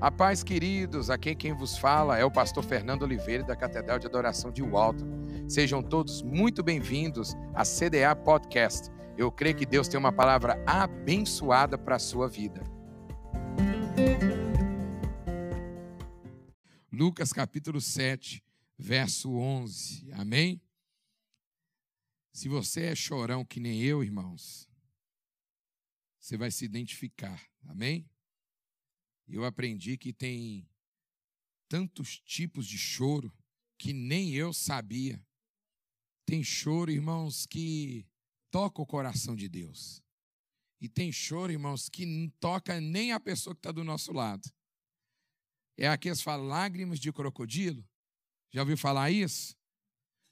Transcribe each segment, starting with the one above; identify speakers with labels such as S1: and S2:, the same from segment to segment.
S1: A paz, queridos, aqui quem vos fala é o pastor Fernando Oliveira da Catedral de Adoração de Walton. Sejam todos muito bem-vindos à CDA Podcast. Eu creio que Deus tem uma palavra abençoada para a sua vida. Lucas capítulo 7, verso 11. Amém? Se você é chorão que nem eu, irmãos, você vai se identificar. Amém? Eu aprendi que tem tantos tipos de choro que nem eu sabia. Tem choro, irmãos, que toca o coração de Deus. E tem choro, irmãos, que não toca nem a pessoa que está do nosso lado. É aqueles falam lágrimas de crocodilo. Já ouviu falar isso?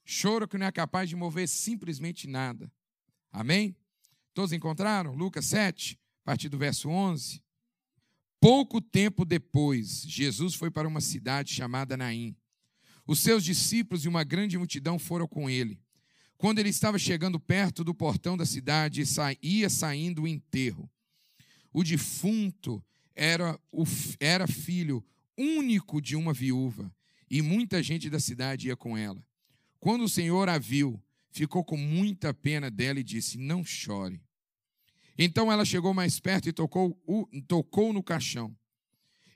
S1: Choro que não é capaz de mover simplesmente nada. Amém? Todos encontraram? Lucas 7, a partir do verso 11. Pouco tempo depois, Jesus foi para uma cidade chamada Naim. Os seus discípulos e uma grande multidão foram com ele. Quando ele estava chegando perto do portão da cidade, ia saindo o enterro. O defunto era, era filho único de uma viúva, e muita gente da cidade ia com ela. Quando o Senhor a viu, ficou com muita pena dela e disse: Não chore. Então ela chegou mais perto e tocou, tocou no caixão.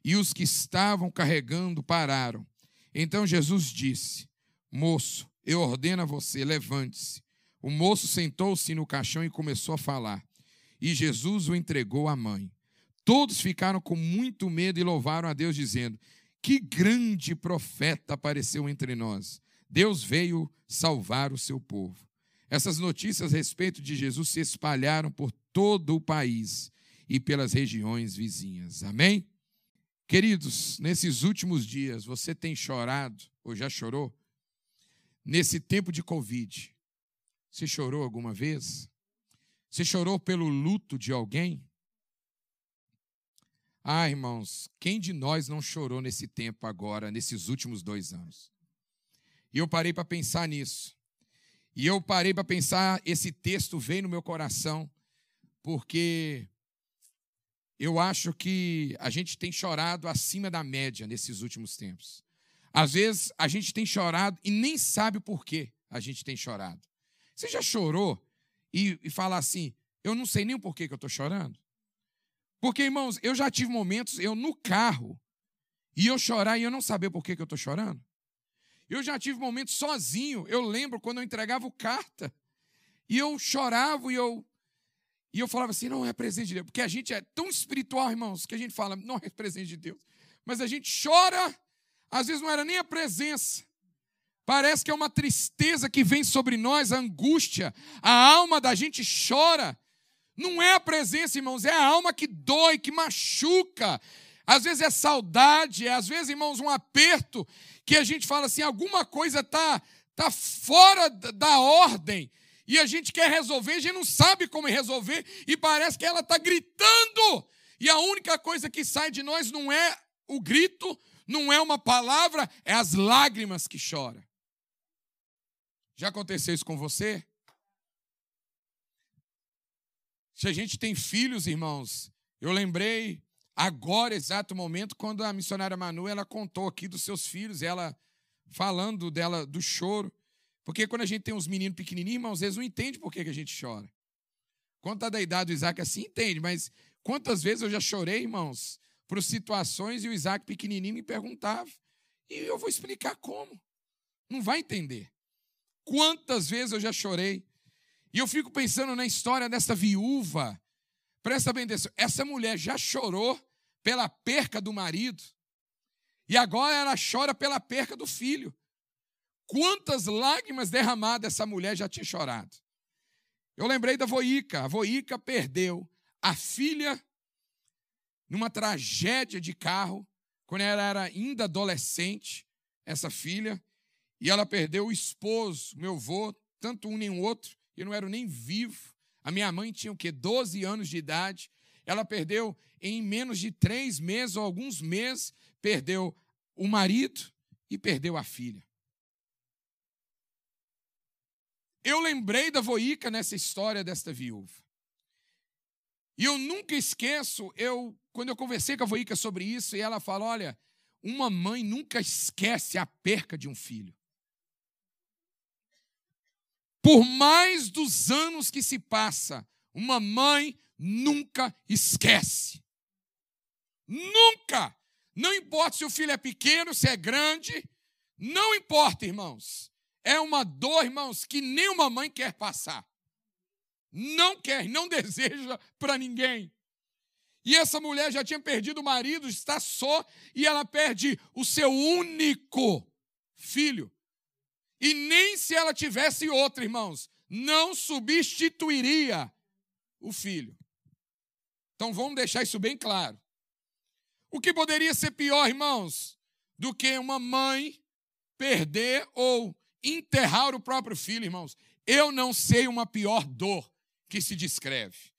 S1: E os que estavam carregando pararam. Então Jesus disse: Moço, eu ordeno a você, levante-se. O moço sentou-se no caixão e começou a falar. E Jesus o entregou à mãe. Todos ficaram com muito medo e louvaram a Deus, dizendo: Que grande profeta apareceu entre nós. Deus veio salvar o seu povo. Essas notícias a respeito de Jesus se espalharam por todo o país e pelas regiões vizinhas. Amém? Queridos, nesses últimos dias, você tem chorado ou já chorou? Nesse tempo de Covid, você chorou alguma vez? Você chorou pelo luto de alguém? Ah, irmãos, quem de nós não chorou nesse tempo agora, nesses últimos dois anos? E eu parei para pensar nisso. E eu parei para pensar, esse texto veio no meu coração, porque eu acho que a gente tem chorado acima da média nesses últimos tempos. Às vezes a gente tem chorado e nem sabe por que a gente tem chorado. Você já chorou e, e fala assim: eu não sei nem o porquê que eu estou chorando? Porque, irmãos, eu já tive momentos, eu no carro, e eu chorar e eu não saber por que, que eu estou chorando. Eu já tive momentos sozinho. Eu lembro quando eu entregava carta. E eu chorava e eu, e eu falava assim: não é presente de Deus. Porque a gente é tão espiritual, irmãos, que a gente fala: não é presente de Deus. Mas a gente chora, às vezes não era nem a presença. Parece que é uma tristeza que vem sobre nós, a angústia. A alma da gente chora. Não é a presença, irmãos, é a alma que dói, que machuca. Às vezes é saudade, às vezes, irmãos, um aperto que a gente fala assim, alguma coisa está tá fora da ordem e a gente quer resolver, a gente não sabe como resolver e parece que ela está gritando e a única coisa que sai de nós não é o grito, não é uma palavra, é as lágrimas que chora. Já aconteceu isso com você? Se a gente tem filhos, irmãos, eu lembrei agora, exato momento, quando a missionária Manu ela contou aqui dos seus filhos, ela falando dela do choro. Porque quando a gente tem uns meninos pequenininhos, irmãos, eles não entendem por que, a gente chora. Quando está da idade do Isaac assim, entende, mas quantas vezes eu já chorei, irmãos, por situações e o Isaac pequenininho me perguntava. E eu vou explicar como. Não vai entender. Quantas vezes eu já chorei. E eu fico pensando na história dessa viúva Presta bem atenção. Essa mulher já chorou pela perca do marido. E agora ela chora pela perca do filho. Quantas lágrimas derramadas essa mulher já tinha chorado. Eu lembrei da Voica. A Voica perdeu a filha numa tragédia de carro, quando ela era ainda adolescente, essa filha, e ela perdeu o esposo, meu avô, tanto um nem o outro, eu não era nem vivo. A minha mãe tinha o quê? 12 anos de idade. Ela perdeu em menos de três meses ou alguns meses, perdeu o marido e perdeu a filha. Eu lembrei da Voica nessa história desta viúva. E eu nunca esqueço, eu quando eu conversei com a Voica sobre isso, e ela fala: olha, uma mãe nunca esquece a perca de um filho. Por mais dos anos que se passa, uma mãe nunca esquece. Nunca! Não importa se o filho é pequeno, se é grande, não importa, irmãos. É uma dor, irmãos, que nenhuma mãe quer passar. Não quer, não deseja para ninguém. E essa mulher já tinha perdido o marido, está só, e ela perde o seu único filho. E nem se ela tivesse outro, irmãos, não substituiria o filho. Então vamos deixar isso bem claro. O que poderia ser pior, irmãos, do que uma mãe perder ou enterrar o próprio filho, irmãos? Eu não sei uma pior dor que se descreve.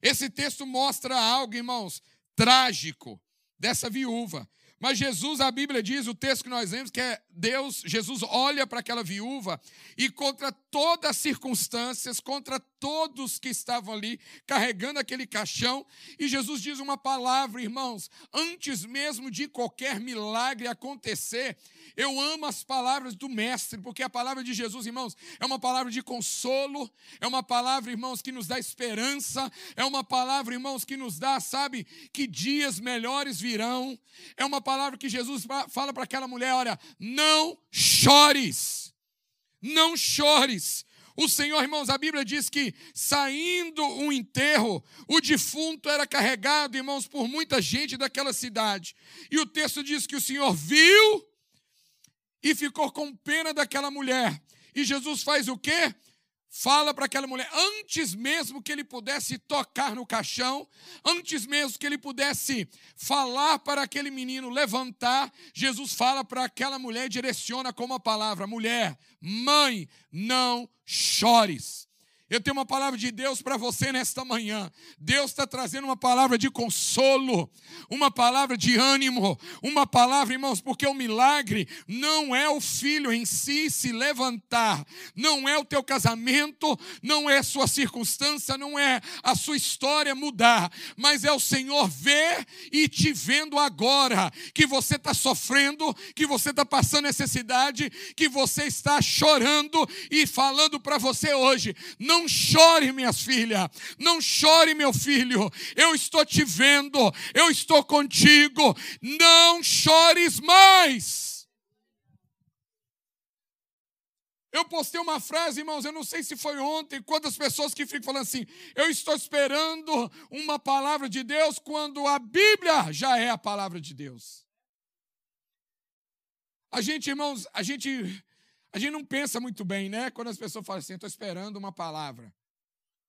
S1: Esse texto mostra algo, irmãos, trágico dessa viúva. Mas Jesus, a Bíblia diz, o texto que nós lemos, que é Deus, Jesus olha para aquela viúva e contra todas as circunstâncias, contra todos que estavam ali carregando aquele caixão, e Jesus diz uma palavra, irmãos, antes mesmo de qualquer milagre acontecer, eu amo as palavras do Mestre, porque a palavra de Jesus, irmãos, é uma palavra de consolo, é uma palavra, irmãos, que nos dá esperança, é uma palavra, irmãos, que nos dá, sabe, que dias melhores virão, é uma palavra que Jesus fala para aquela mulher: olha, não chores, não chores. O Senhor, irmãos, a Bíblia diz que saindo um enterro, o defunto era carregado, irmãos, por muita gente daquela cidade. E o texto diz que o Senhor viu e ficou com pena daquela mulher. E Jesus faz o quê? Fala para aquela mulher, antes mesmo que ele pudesse tocar no caixão, antes mesmo que ele pudesse falar para aquele menino levantar, Jesus fala para aquela mulher e direciona com uma palavra: mulher, mãe, não chores. Eu tenho uma palavra de Deus para você nesta manhã. Deus está trazendo uma palavra de consolo, uma palavra de ânimo, uma palavra, irmãos, porque o milagre não é o filho em si se levantar, não é o teu casamento, não é a sua circunstância, não é a sua história mudar, mas é o Senhor ver e te vendo agora, que você está sofrendo, que você está passando necessidade, que você está chorando e falando para você hoje: não não chore, minhas filhas. Não chore, meu filho. Eu estou te vendo. Eu estou contigo. Não chores mais. Eu postei uma frase, irmãos, eu não sei se foi ontem, quantas pessoas que ficam falando assim: eu estou esperando uma palavra de Deus, quando a Bíblia já é a palavra de Deus. A gente, irmãos, a gente a gente não pensa muito bem, né? Quando as pessoas falam assim, estou esperando uma palavra.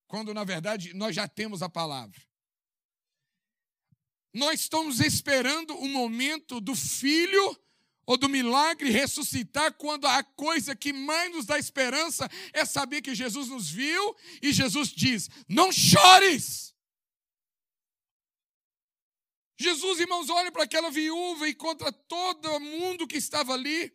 S1: Quando, na verdade, nós já temos a palavra. Nós estamos esperando o momento do filho ou do milagre ressuscitar, quando a coisa que mais nos dá esperança é saber que Jesus nos viu e Jesus diz: Não chores! Jesus, irmãos, olha para aquela viúva e contra todo mundo que estava ali,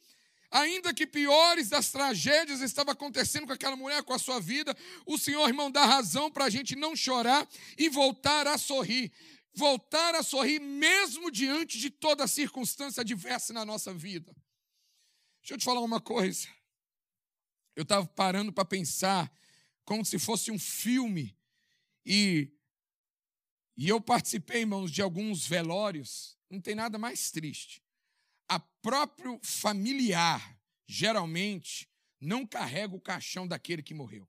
S1: Ainda que piores das tragédias estavam acontecendo com aquela mulher, com a sua vida, o Senhor, irmão, dá razão para a gente não chorar e voltar a sorrir. Voltar a sorrir mesmo diante de toda circunstância adversa na nossa vida. Deixa eu te falar uma coisa. Eu estava parando para pensar como se fosse um filme e e eu participei, irmãos, de alguns velórios. Não tem nada mais triste a próprio familiar, geralmente, não carrega o caixão daquele que morreu.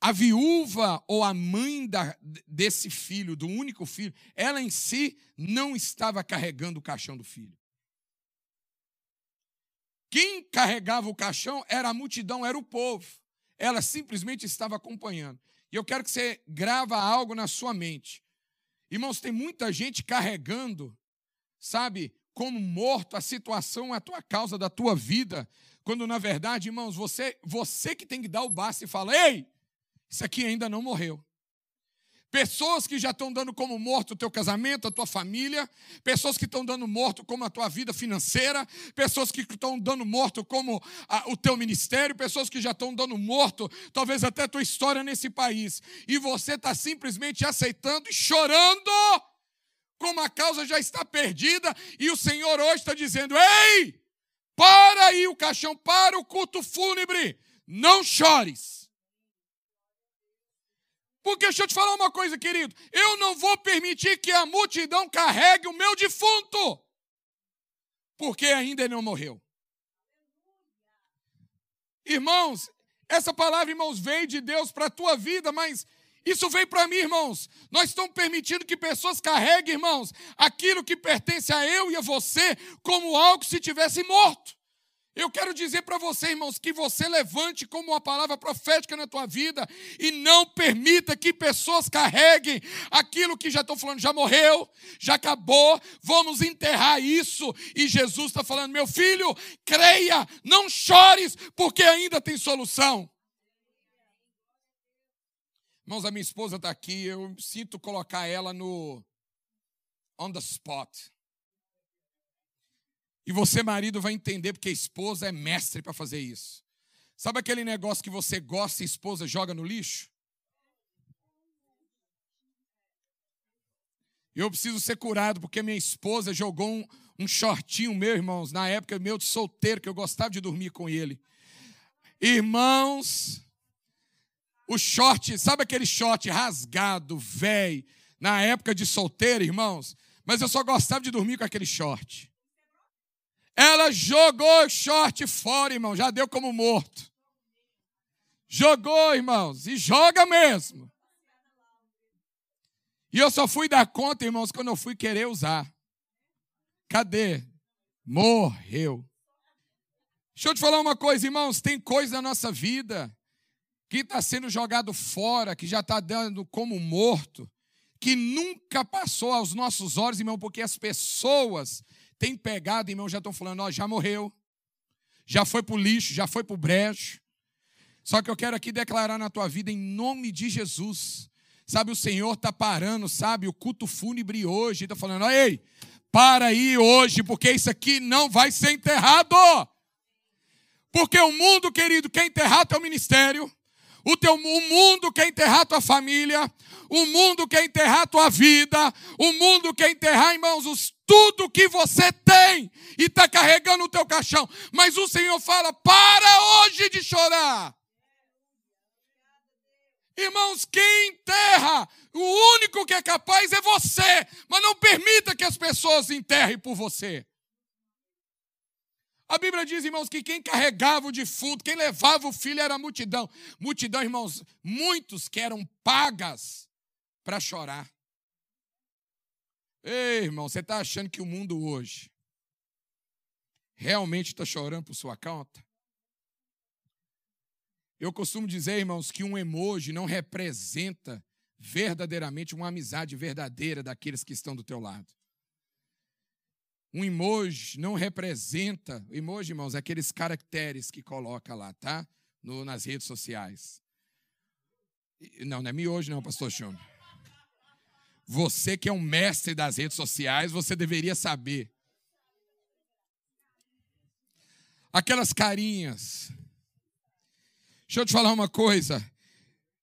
S1: A viúva ou a mãe da, desse filho, do único filho, ela em si não estava carregando o caixão do filho. Quem carregava o caixão era a multidão, era o povo. Ela simplesmente estava acompanhando. E eu quero que você grava algo na sua mente. Irmãos, tem muita gente carregando, sabe, como morto, a situação a tua causa da tua vida, quando na verdade, irmãos, você, você que tem que dar o basta e falar: ei, isso aqui ainda não morreu. Pessoas que já estão dando como morto o teu casamento, a tua família, pessoas que estão dando morto como a tua vida financeira, pessoas que estão dando morto como a, o teu ministério, pessoas que já estão dando morto, talvez até a tua história nesse país. E você está simplesmente aceitando e chorando como a causa já está perdida, e o Senhor hoje está dizendo: ei, para aí o caixão, para o culto fúnebre, não chores. Porque deixa eu te falar uma coisa, querido, eu não vou permitir que a multidão carregue o meu defunto, porque ainda ele não morreu. Irmãos, essa palavra, irmãos, veio de Deus para a tua vida, mas isso veio para mim, irmãos. Nós estamos permitindo que pessoas carreguem, irmãos, aquilo que pertence a eu e a você como algo se tivesse morto. Eu quero dizer para você, irmãos, que você levante como uma palavra profética na tua vida e não permita que pessoas carreguem aquilo que já estou falando, já morreu, já acabou, vamos enterrar isso. E Jesus está falando, meu filho, creia, não chores, porque ainda tem solução. Irmãos, a minha esposa está aqui, eu sinto colocar ela no on the spot. E você, marido, vai entender porque a esposa é mestre para fazer isso. Sabe aquele negócio que você gosta e a esposa joga no lixo? Eu preciso ser curado porque minha esposa jogou um, um shortinho meu, irmãos, na época meu de solteiro, que eu gostava de dormir com ele. Irmãos, o short, sabe aquele short rasgado, velho, na época de solteiro, irmãos? Mas eu só gostava de dormir com aquele short. Ela jogou o short fora, irmão, já deu como morto. Jogou, irmãos, e joga mesmo. E eu só fui dar conta, irmãos, quando eu fui querer usar. Cadê? Morreu. Deixa eu te falar uma coisa, irmãos, tem coisa na nossa vida que está sendo jogado fora, que já está dando como morto, que nunca passou aos nossos olhos, irmão, porque as pessoas tem pegado, irmão, já estão falando, ó, já morreu, já foi para o lixo, já foi para o brejo. Só que eu quero aqui declarar na tua vida, em nome de Jesus. Sabe, o Senhor está parando, sabe, o culto fúnebre hoje, está falando, ei, para aí hoje, porque isso aqui não vai ser enterrado. Porque o mundo, querido, quer enterrar teu ministério, o, teu, o mundo quer enterrar tua família, o mundo quer enterrar tua vida, o mundo quer enterrar, irmãos, os, tudo que você tem e está carregando o teu caixão. Mas o Senhor fala: para hoje de chorar. Irmãos, quem enterra, o único que é capaz é você, mas não permita que as pessoas enterrem por você. A Bíblia diz, irmãos, que quem carregava o defunto, quem levava o filho era a multidão. Multidão, irmãos, muitos que eram pagas para chorar. Ei, irmão, você está achando que o mundo hoje realmente está chorando por sua conta? Eu costumo dizer, irmãos, que um emoji não representa verdadeiramente uma amizade verdadeira daqueles que estão do teu lado. Um emoji não representa, emoji, irmãos, é aqueles caracteres que coloca lá, tá? No, nas redes sociais. Não, não é miojo não, pastor Júnior. Você que é um mestre das redes sociais, você deveria saber. Aquelas carinhas. Deixa eu te falar uma coisa.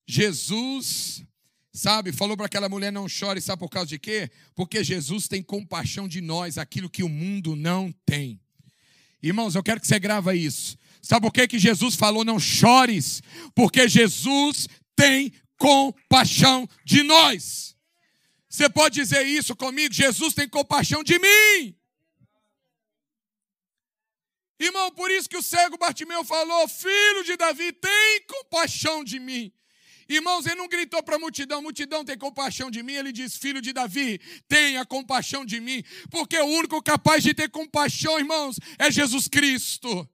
S1: Jesus Sabe, falou para aquela mulher não chore, sabe por causa de quê? Porque Jesus tem compaixão de nós, aquilo que o mundo não tem. Irmãos, eu quero que você grava isso. Sabe por que, que Jesus falou não chores? Porque Jesus tem compaixão de nós. Você pode dizer isso comigo? Jesus tem compaixão de mim. Irmão, por isso que o cego Bartimeu falou: Filho de Davi, tem compaixão de mim. Irmãos, ele não gritou para a multidão: multidão tem compaixão de mim. Ele diz: Filho de Davi, tenha compaixão de mim. Porque o único capaz de ter compaixão, irmãos, é Jesus Cristo.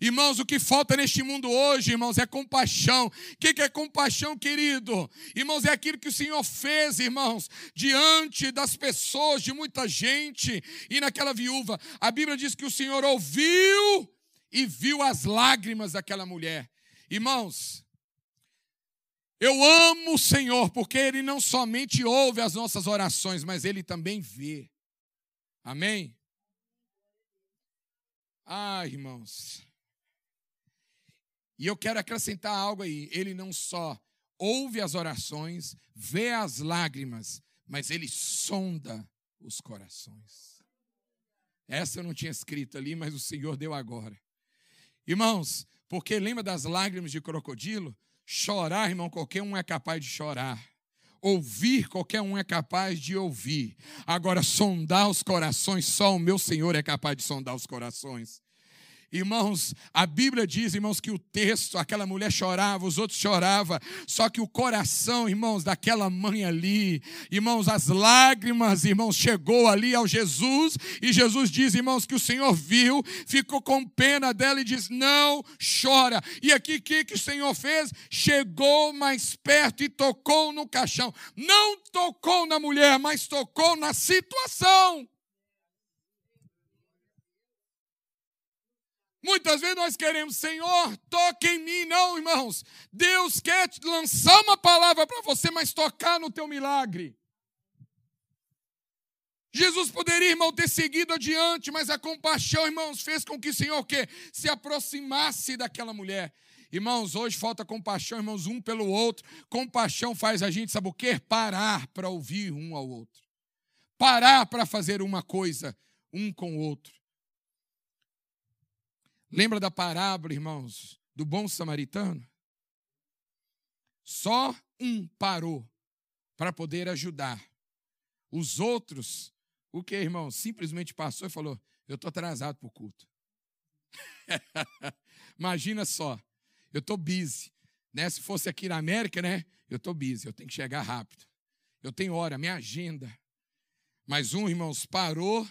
S1: Irmãos, o que falta neste mundo hoje, irmãos, é compaixão. O que é compaixão, querido? Irmãos, é aquilo que o Senhor fez, irmãos, diante das pessoas, de muita gente. E naquela viúva, a Bíblia diz que o Senhor ouviu e viu as lágrimas daquela mulher. Irmãos, eu amo o Senhor porque Ele não somente ouve as nossas orações, mas Ele também vê. Amém? Ah, irmãos. E eu quero acrescentar algo aí. Ele não só ouve as orações, vê as lágrimas, mas Ele sonda os corações. Essa eu não tinha escrito ali, mas o Senhor deu agora. Irmãos, porque lembra das lágrimas de crocodilo? Chorar, irmão, qualquer um é capaz de chorar. Ouvir, qualquer um é capaz de ouvir. Agora, sondar os corações, só o meu Senhor é capaz de sondar os corações. Irmãos, a Bíblia diz, irmãos, que o texto, aquela mulher chorava, os outros choravam, só que o coração, irmãos, daquela mãe ali, irmãos, as lágrimas, irmãos, chegou ali ao Jesus, e Jesus diz, irmãos, que o Senhor viu, ficou com pena dela e diz: Não chora. E aqui, o que, que o Senhor fez? Chegou mais perto e tocou no caixão. Não tocou na mulher, mas tocou na situação. Muitas vezes nós queremos, Senhor, toque em mim. Não, irmãos. Deus quer lançar uma palavra para você, mas tocar no teu milagre. Jesus poderia, irmão, ter seguido adiante, mas a compaixão, irmãos, fez com que o Senhor que se aproximasse daquela mulher. Irmãos, hoje falta compaixão, irmãos, um pelo outro. Compaixão faz a gente, sabe o quê? Parar para ouvir um ao outro. Parar para fazer uma coisa um com o outro. Lembra da parábola, irmãos, do bom samaritano? Só um parou para poder ajudar. Os outros, o que, irmão? Simplesmente passou e falou: Eu estou atrasado para o culto. Imagina só, eu estou busy. Né? Se fosse aqui na América, né? Eu estou busy, eu tenho que chegar rápido. Eu tenho hora, minha agenda. Mas um, irmãos, parou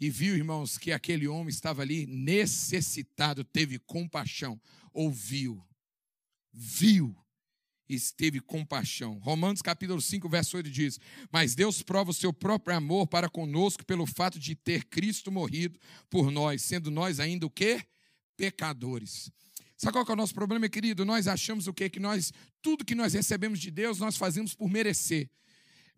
S1: e viu, irmãos, que aquele homem estava ali necessitado, teve compaixão, ouviu, viu e teve compaixão. Romanos capítulo 5, verso 8 diz: Mas Deus prova o seu próprio amor para conosco pelo fato de ter Cristo morrido por nós, sendo nós ainda o quê? Pecadores. Sabe qual é o nosso problema, querido? Nós achamos o quê? Que nós, tudo que nós recebemos de Deus, nós fazemos por merecer.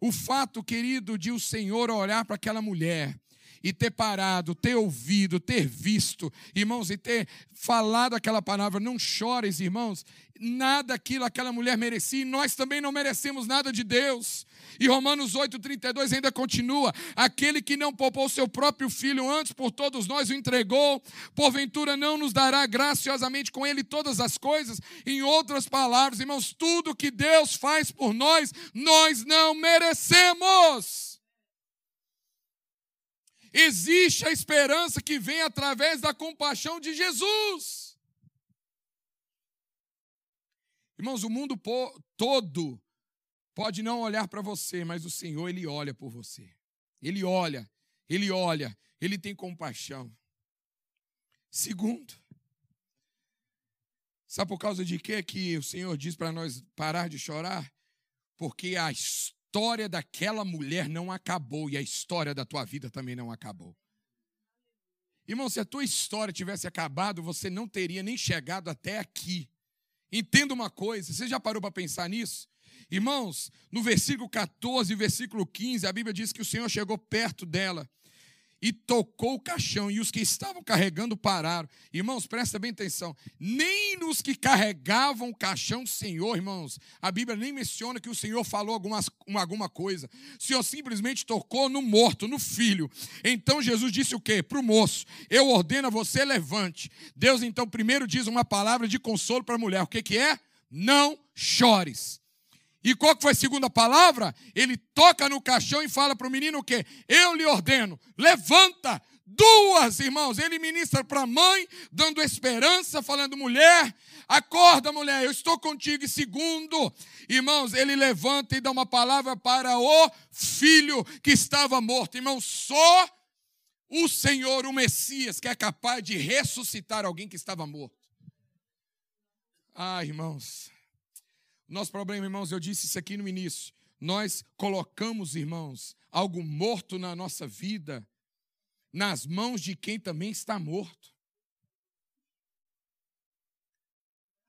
S1: O fato, querido, de o Senhor olhar para aquela mulher e ter parado, ter ouvido, ter visto, irmãos, e ter falado aquela palavra, não chores, irmãos, nada aquilo aquela mulher merecia, e nós também não merecemos nada de Deus. E Romanos 8,32 ainda continua: aquele que não poupou seu próprio filho antes por todos nós o entregou, porventura não nos dará graciosamente com ele todas as coisas? Em outras palavras, irmãos, tudo que Deus faz por nós, nós não merecemos. Existe a esperança que vem através da compaixão de Jesus. Irmãos, o mundo todo pode não olhar para você, mas o Senhor, Ele olha por você. Ele olha, Ele olha, Ele tem compaixão. Segundo, sabe por causa de quê que o Senhor diz para nós parar de chorar? Porque a história história daquela mulher não acabou e a história da tua vida também não acabou. Irmão, se a tua história tivesse acabado, você não teria nem chegado até aqui. Entenda uma coisa, você já parou para pensar nisso? Irmãos, no versículo 14 e versículo 15, a Bíblia diz que o Senhor chegou perto dela e tocou o caixão, e os que estavam carregando pararam. Irmãos, presta bem atenção. Nem nos que carregavam o caixão, Senhor, irmãos, a Bíblia nem menciona que o Senhor falou algumas, alguma coisa. O Senhor simplesmente tocou no morto, no filho. Então Jesus disse o quê? Para o moço: Eu ordeno a você, levante. Deus então primeiro diz uma palavra de consolo para a mulher. O que, que é? Não chores. E qual que foi a segunda palavra? Ele toca no caixão e fala para o menino o quê? Eu lhe ordeno, levanta. Duas, irmãos. Ele ministra para a mãe, dando esperança, falando, mulher, acorda, mulher, eu estou contigo. E segundo, irmãos, ele levanta e dá uma palavra para o filho que estava morto. Irmãos, só o Senhor, o Messias, que é capaz de ressuscitar alguém que estava morto. Ah, irmãos, nosso problema, irmãos, eu disse isso aqui no início. Nós colocamos, irmãos, algo morto na nossa vida nas mãos de quem também está morto.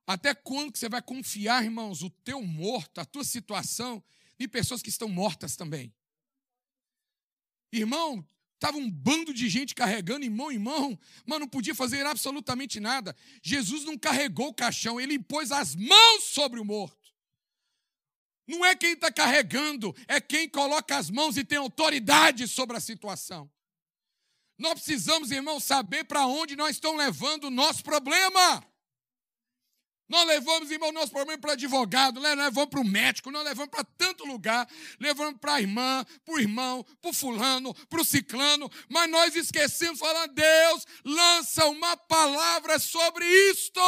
S1: Até quando você vai confiar, irmãos, o teu morto, a tua situação, em pessoas que estão mortas também? Irmão, estava um bando de gente carregando em mão em mão, mas não podia fazer absolutamente nada. Jesus não carregou o caixão, ele impôs as mãos sobre o morto. Não é quem está carregando, é quem coloca as mãos e tem autoridade sobre a situação. Nós precisamos, irmão, saber para onde nós estamos levando o nosso problema. Nós levamos, irmão, nosso problema para advogado, nós levamos para o médico, nós levamos para tanto lugar, levamos para a irmã, para o irmão, para o fulano, para o ciclano, mas nós esquecemos falar, Deus, lança uma palavra sobre isto.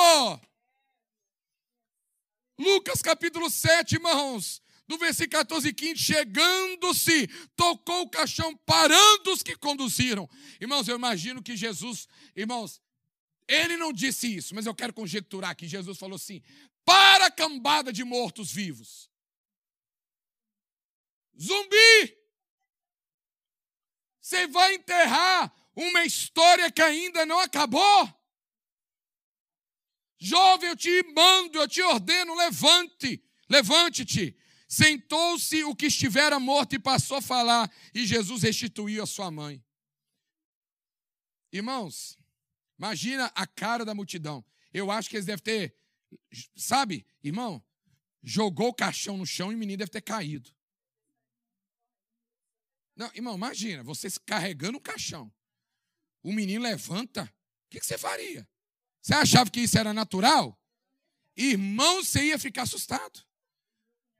S1: Lucas capítulo 7, irmãos, do versículo 14 e 15, chegando-se, tocou o caixão, parando os que conduziram. Irmãos, eu imagino que Jesus, irmãos, ele não disse isso, mas eu quero conjecturar que Jesus falou assim: para a cambada de mortos-vivos. Zumbi! Você vai enterrar uma história que ainda não acabou? Jovem, eu te mando, eu te ordeno, levante, levante-te. Sentou-se o que estivera morto e passou a falar, e Jesus restituiu a sua mãe. Irmãos, Imagina a cara da multidão. Eu acho que eles devem ter, sabe, irmão, jogou o caixão no chão e o menino deve ter caído. Não, irmão, imagina, você carregando o caixão. O menino levanta, o que você faria? Você achava que isso era natural? Irmão, você ia ficar assustado.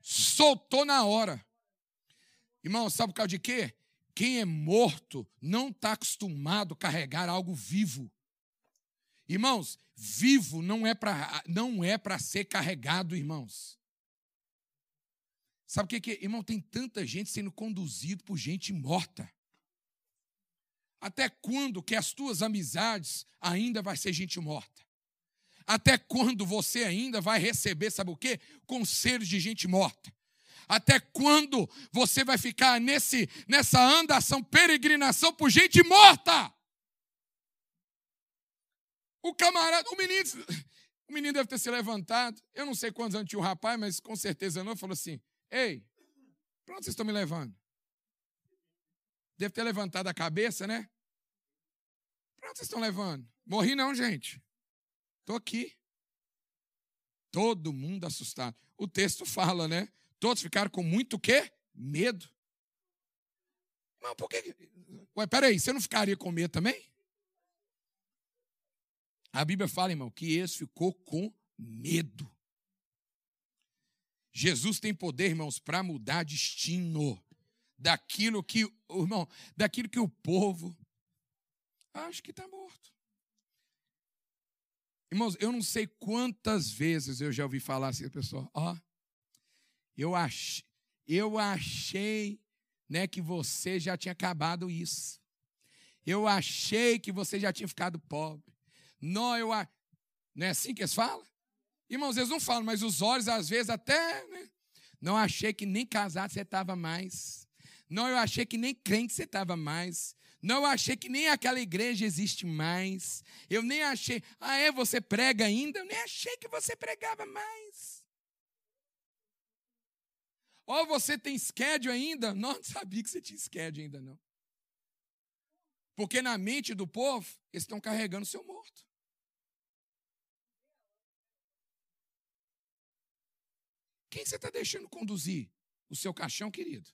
S1: Soltou na hora. Irmão, sabe por causa de quê? Quem é morto não está acostumado a carregar algo vivo. Irmãos, vivo não é para não é para ser carregado, irmãos. Sabe o que, é? Irmão, tem tanta gente sendo conduzido por gente morta. Até quando que as tuas amizades ainda vai ser gente morta? Até quando você ainda vai receber, sabe o quê? Conselhos de gente morta. Até quando você vai ficar nesse nessa andação, peregrinação por gente morta? O camarada, o menino, o menino deve ter se levantado. Eu não sei quantos anos tinha o rapaz, mas com certeza não. Falou assim: Ei, para onde vocês estão me levando? Deve ter levantado a cabeça, né? Onde vocês estão levando? Morri não, gente. Estou aqui. Todo mundo assustado. O texto fala, né? Todos ficaram com muito quê? Medo. Mas por que. Ué, peraí, você não ficaria com medo também? A Bíblia fala, irmão, que esse ficou com medo. Jesus tem poder, irmãos, para mudar destino daquilo que, irmão, daquilo que o povo acha que está morto. Irmãos, eu não sei quantas vezes eu já ouvi falar assim, a pessoa, ó, eu achei, eu achei, né, que você já tinha acabado isso. Eu achei que você já tinha ficado pobre. Não, eu. Não é assim que eles falam? Irmãos, eles não falam, mas os olhos, às vezes, até. Né? Não achei que nem casado você estava mais. Não, eu achei que nem crente você estava mais. Não, achei que nem aquela igreja existe mais. Eu nem achei. Ah, é? Você prega ainda? Eu nem achei que você pregava mais. Oh, você tem schedule ainda? Não, não sabia que você tinha schedule ainda, não. Porque na mente do povo, eles estão carregando o seu morto. Quem você está deixando conduzir o seu caixão, querido?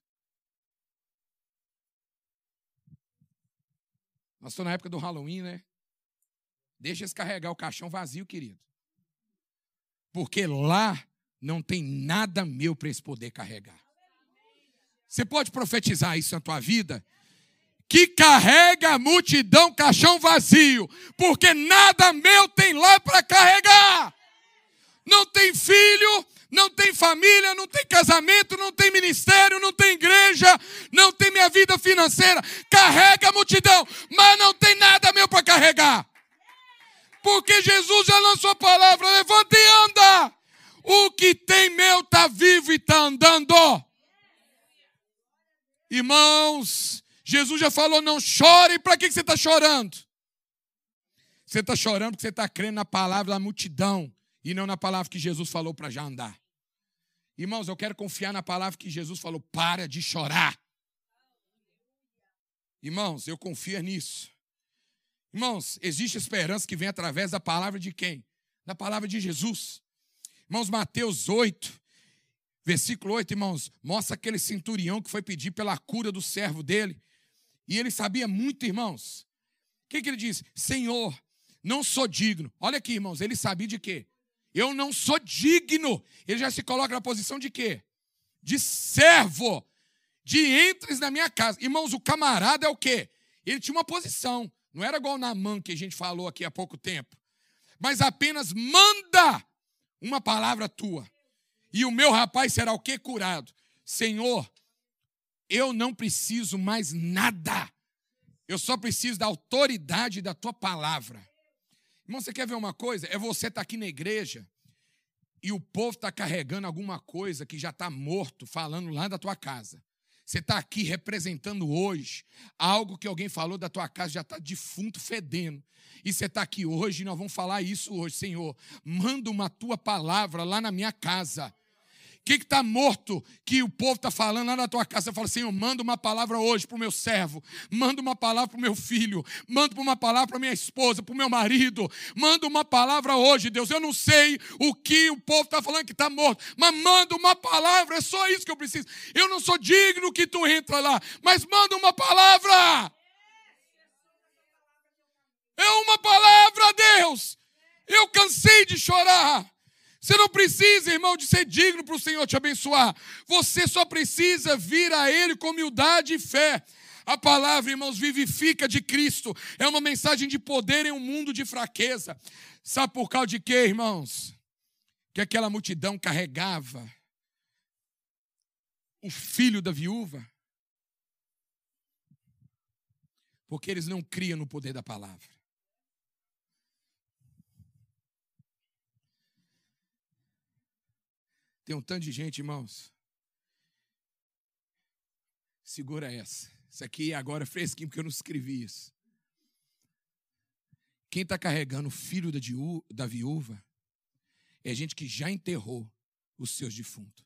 S1: Nós estamos na época do Halloween, né? Deixa eles carregar o caixão vazio, querido. Porque lá não tem nada meu para eles poder carregar. Você pode profetizar isso na tua vida? Que carrega a multidão caixão vazio, porque nada meu tem lá para carregar. Não tem filho, não tem família, não tem casamento, não tem ministério, não tem igreja, não tem minha vida financeira. Carrega a multidão, mas não tem nada meu para carregar. Porque Jesus já lançou a palavra: levanta e anda. O que tem meu está vivo e está andando. Irmãos, Jesus já falou: não chore, para que você está chorando? Você está chorando porque você está crendo na palavra da multidão e não na palavra que Jesus falou para já andar. Irmãos, eu quero confiar na palavra que Jesus falou: para de chorar. Irmãos, eu confio nisso. Irmãos, existe esperança que vem através da palavra de quem? Da palavra de Jesus. Irmãos, Mateus 8, Versículo 8, irmãos, mostra aquele centurião que foi pedir pela cura do servo dele. E ele sabia muito, irmãos. O que, que ele diz? Senhor, não sou digno. Olha aqui, irmãos, ele sabia de quê? Eu não sou digno. Ele já se coloca na posição de quê? De servo. De entres na minha casa. Irmãos, o camarada é o quê? Ele tinha uma posição. Não era igual na mão que a gente falou aqui há pouco tempo. Mas apenas manda uma palavra tua. E o meu rapaz será o quê? Curado. Senhor, eu não preciso mais nada. Eu só preciso da autoridade da tua palavra. Irmão, você quer ver uma coisa? É você estar tá aqui na igreja e o povo está carregando alguma coisa que já está morto, falando lá da tua casa. Você está aqui representando hoje algo que alguém falou da tua casa, já está defunto, fedendo. E você está aqui hoje, e nós vamos falar isso hoje, Senhor. Manda uma tua palavra lá na minha casa que está morto, que o povo está falando lá na tua casa? Você fala, Senhor, manda uma palavra hoje para o meu servo, manda uma palavra para o meu filho, manda uma palavra para minha esposa, para o meu marido, manda uma palavra hoje, Deus. Eu não sei o que o povo está falando que está morto, mas manda uma palavra, é só isso que eu preciso. Eu não sou digno que tu entra lá, mas manda uma palavra. É uma palavra, Deus. Eu cansei de chorar. Você não precisa, irmão, de ser digno para o Senhor te abençoar. Você só precisa vir a Ele com humildade e fé. A palavra, irmãos, vivifica de Cristo. É uma mensagem de poder em um mundo de fraqueza. Sabe por causa de quê, irmãos? Que aquela multidão carregava o filho da viúva. Porque eles não criam no poder da palavra. Tem um tanto de gente, irmãos. Segura essa. Isso aqui agora é fresquinho, porque eu não escrevi isso. Quem está carregando o filho da, da viúva é gente que já enterrou os seus defuntos.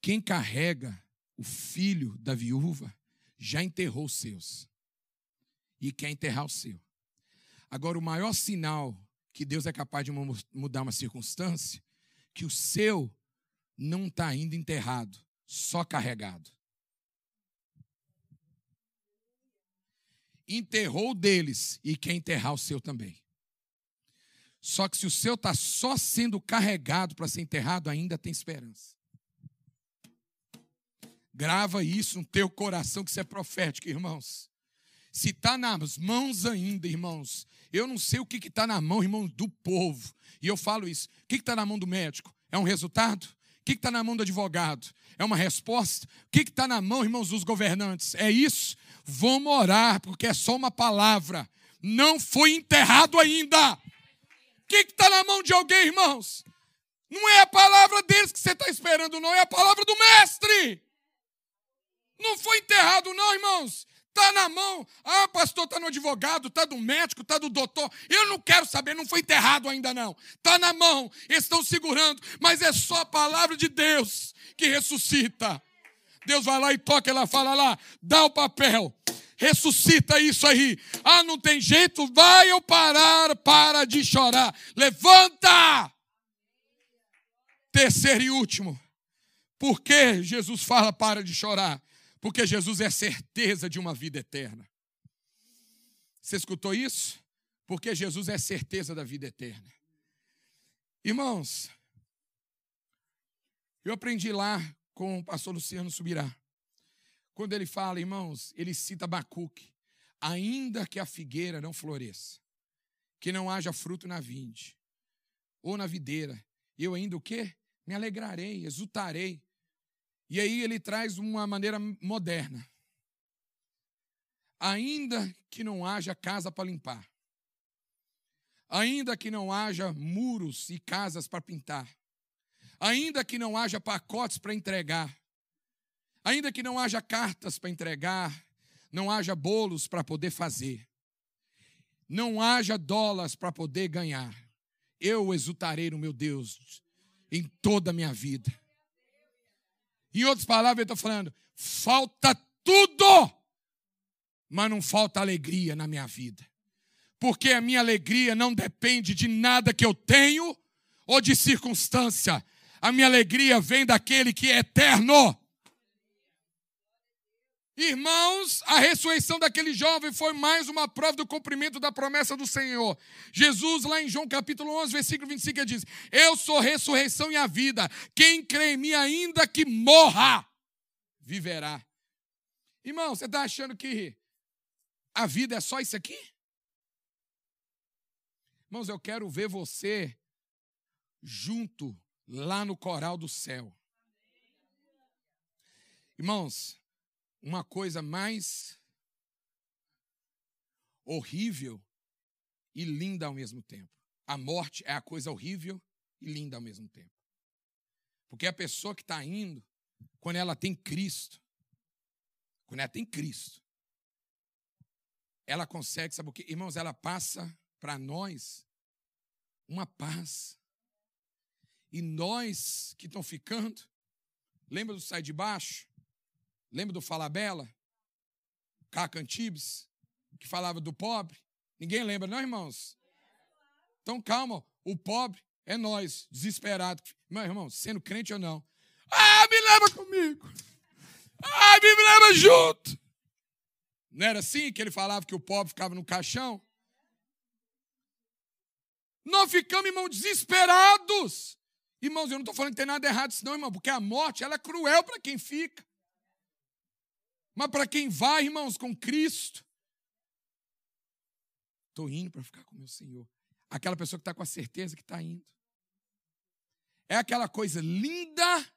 S1: Quem carrega o filho da viúva já enterrou os seus e quer enterrar o seu. Agora, o maior sinal que Deus é capaz de mudar uma circunstância, que o seu não está ainda enterrado, só carregado. Enterrou deles e quer enterrar o seu também. Só que se o seu está só sendo carregado para ser enterrado, ainda tem esperança. Grava isso no teu coração, que isso é profético, irmãos. Se está nas mãos ainda, irmãos, eu não sei o que está na mão, irmão, do povo. E eu falo isso. O que está na mão do médico? É um resultado? O que está na mão do advogado? É uma resposta? O que está na mão, irmãos, dos governantes? É isso? Vamos orar, porque é só uma palavra. Não foi enterrado ainda. O que está na mão de alguém, irmãos? Não é a palavra deles que você está esperando, não. É a palavra do mestre. Não foi enterrado, não, irmãos. Está na mão. Ah, pastor, está no advogado, está do médico, está do doutor. Eu não quero saber, não foi enterrado ainda não. Está na mão, estão segurando, mas é só a palavra de Deus que ressuscita. Deus vai lá e toca, ela fala lá, dá o papel, ressuscita isso aí. Ah, não tem jeito, vai eu parar, para de chorar. Levanta! Terceiro e último. Por que Jesus fala para de chorar? Porque Jesus é certeza de uma vida eterna. Você escutou isso? Porque Jesus é certeza da vida eterna. Irmãos, eu aprendi lá com o pastor Luciano Subirá. Quando ele fala, irmãos, ele cita Bacuque. Ainda que a figueira não floresça, que não haja fruto na vinde, ou na videira, eu ainda o quê? Me alegrarei, exultarei, e aí ele traz uma maneira moderna. Ainda que não haja casa para limpar, ainda que não haja muros e casas para pintar, ainda que não haja pacotes para entregar, ainda que não haja cartas para entregar, não haja bolos para poder fazer, não haja dólares para poder ganhar, eu exultarei no meu Deus em toda a minha vida. Em outras palavras, ele está falando: falta tudo, mas não falta alegria na minha vida. porque a minha alegria não depende de nada que eu tenho ou de circunstância. A minha alegria vem daquele que é eterno. Irmãos, a ressurreição daquele jovem foi mais uma prova do cumprimento da promessa do Senhor. Jesus, lá em João capítulo 11, versículo 25, ele diz: Eu sou a ressurreição e a vida. Quem crê em mim, ainda que morra, viverá. Irmão, você está achando que a vida é só isso aqui? Irmãos, eu quero ver você junto lá no coral do céu. Irmãos, uma coisa mais horrível e linda ao mesmo tempo. A morte é a coisa horrível e linda ao mesmo tempo. Porque a pessoa que está indo, quando ela tem Cristo, quando ela tem Cristo, ela consegue, sabe o que? Irmãos, ela passa para nós uma paz. E nós que estão ficando, lembra do sai de baixo? Lembra do Fala Bela? Caca Antibes, que falava do pobre? Ninguém lembra, não, irmãos? Então calma, o pobre é nós, desesperado. Meu irmão, sendo crente ou não. Ah, me leva comigo. Ah, me leva junto. Não era assim que ele falava que o pobre ficava no caixão? Nós ficamos, irmão, desesperados. Irmãos, eu não estou falando que tem nada errado isso, não, irmão, porque a morte ela é cruel para quem fica. Mas para quem vai, irmãos, com Cristo, estou indo para ficar com meu Senhor. Aquela pessoa que está com a certeza que está indo. É aquela coisa linda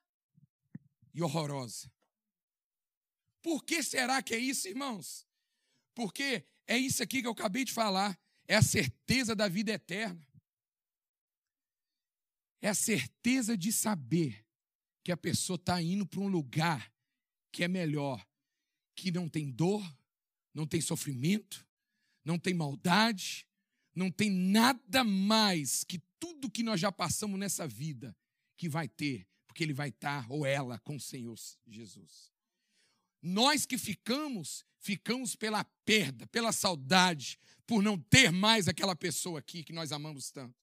S1: e horrorosa. Por que será que é isso, irmãos? Porque é isso aqui que eu acabei de falar. É a certeza da vida eterna. É a certeza de saber que a pessoa está indo para um lugar que é melhor que não tem dor, não tem sofrimento, não tem maldade, não tem nada mais que tudo que nós já passamos nessa vida que vai ter, porque ele vai estar, ou ela, com o Senhor Jesus. Nós que ficamos, ficamos pela perda, pela saudade, por não ter mais aquela pessoa aqui que nós amamos tanto.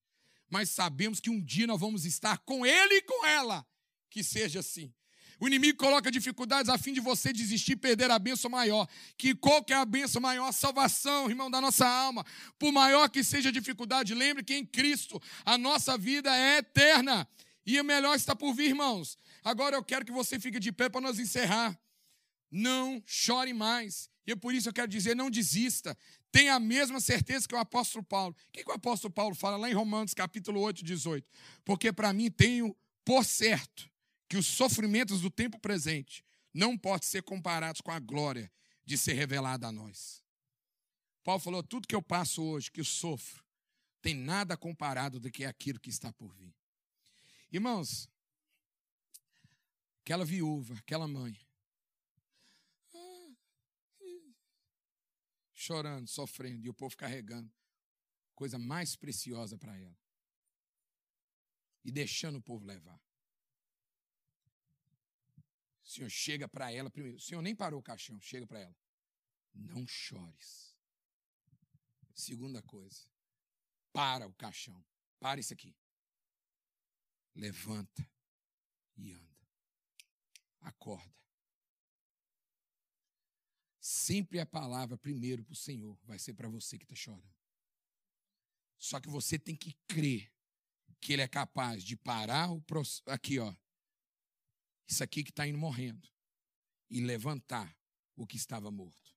S1: Mas sabemos que um dia nós vamos estar com ele e com ela. Que seja assim. O inimigo coloca dificuldades a fim de você desistir e perder a bênção maior. Que qual que é a bênção maior? A salvação, irmão, da nossa alma. Por maior que seja a dificuldade, lembre que em Cristo a nossa vida é eterna. E o melhor está por vir, irmãos. Agora eu quero que você fique de pé para nós encerrar. Não chore mais. E por isso eu quero dizer, não desista. Tenha a mesma certeza que o apóstolo Paulo. O que, que o apóstolo Paulo fala lá em Romanos capítulo 8, 18? Porque para mim tenho por certo que os sofrimentos do tempo presente não podem ser comparados com a glória de ser revelada a nós. Paulo falou: tudo que eu passo hoje, que eu sofro, tem nada comparado do que aquilo que está por vir. Irmãos, aquela viúva, aquela mãe, chorando, sofrendo, e o povo carregando coisa mais preciosa para ela. E deixando o povo levar. Senhor chega para ela primeiro. O Senhor nem parou o caixão, chega para ela. Não chores. Segunda coisa. Para o caixão. Para isso aqui. Levanta e anda. Acorda. Sempre a palavra primeiro para o Senhor vai ser para você que está chorando. Só que você tem que crer que Ele é capaz de parar o aqui, ó, isso aqui que está indo morrendo, e levantar o que estava morto.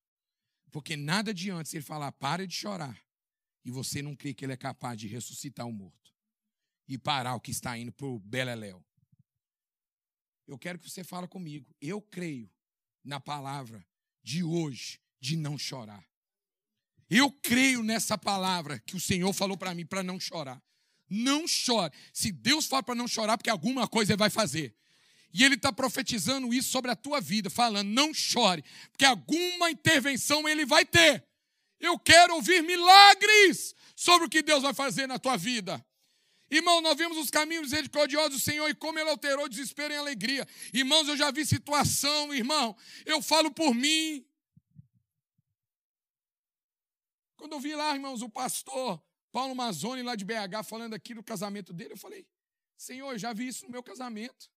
S1: Porque nada adianta ele falar, para de chorar, e você não crê que ele é capaz de ressuscitar o morto e parar o que está indo para o Beleléu. Eu quero que você fale comigo. Eu creio na palavra de hoje de não chorar. Eu creio nessa palavra que o Senhor falou para mim para não chorar. Não chore. Se Deus fala para não chorar, porque alguma coisa ele vai fazer. E ele está profetizando isso sobre a tua vida, falando: não chore, porque alguma intervenção ele vai ter. Eu quero ouvir milagres sobre o que Deus vai fazer na tua vida. Irmão, nós vimos os caminhos misericordiosos do Senhor e como Ele alterou desespero em alegria. Irmãos, eu já vi situação, irmão, eu falo por mim. Quando eu vi lá, irmãos, o pastor Paulo Mazzoni, lá de BH, falando aqui do casamento dele, eu falei, Senhor, eu já vi isso no meu casamento.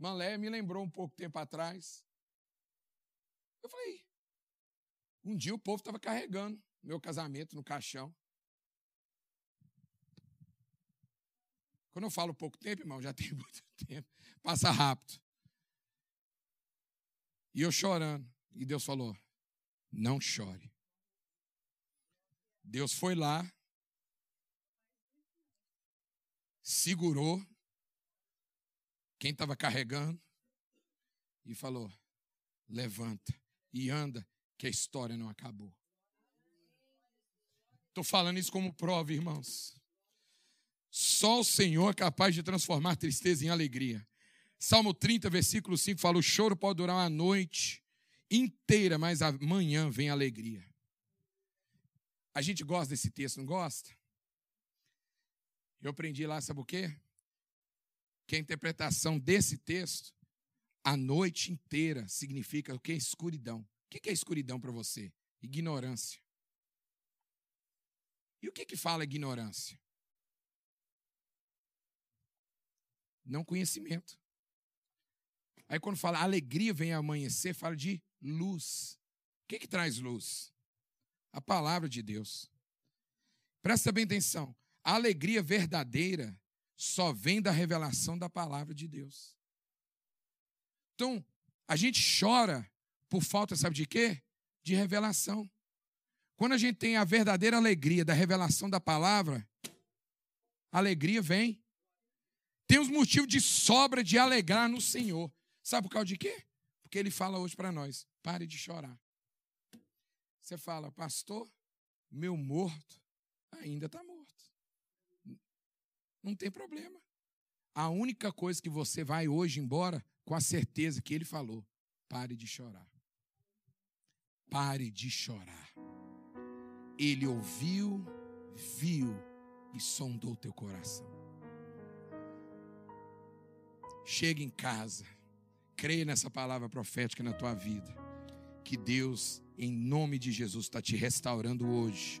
S1: Manlé me lembrou um pouco tempo atrás. Eu falei, um dia o povo estava carregando meu casamento no caixão. Quando eu falo pouco tempo, irmão, já tem muito tempo. Passa rápido. E eu chorando. E Deus falou: não chore. Deus foi lá, segurou quem estava carregando e falou: levanta e anda, que a história não acabou. Estou falando isso como prova, irmãos. Só o Senhor é capaz de transformar tristeza em alegria. Salmo 30, versículo 5 fala: O choro pode durar uma noite inteira, mas amanhã vem alegria. A gente gosta desse texto, não gosta? Eu aprendi lá, sabe o quê? Que a interpretação desse texto, a noite inteira, significa o que? Escuridão. O que é escuridão para você? Ignorância. E o que, que fala ignorância? Não conhecimento. Aí quando fala alegria vem amanhecer, fala de luz. O que, que traz luz? A palavra de Deus. Presta bem atenção. A alegria verdadeira só vem da revelação da palavra de Deus. Então, a gente chora por falta, sabe de quê? De revelação. Quando a gente tem a verdadeira alegria da revelação da palavra, a alegria vem. Temos motivo de sobra de alegrar no Senhor. Sabe por causa de quê? Porque ele fala hoje para nós: pare de chorar. Você fala, pastor, meu morto ainda está morto. Não tem problema. A única coisa que você vai hoje embora com a certeza que ele falou: pare de chorar. Pare de chorar. Ele ouviu, viu e sondou teu coração. Chega em casa creia nessa palavra profética na tua vida. Que Deus, em nome de Jesus, está te restaurando hoje.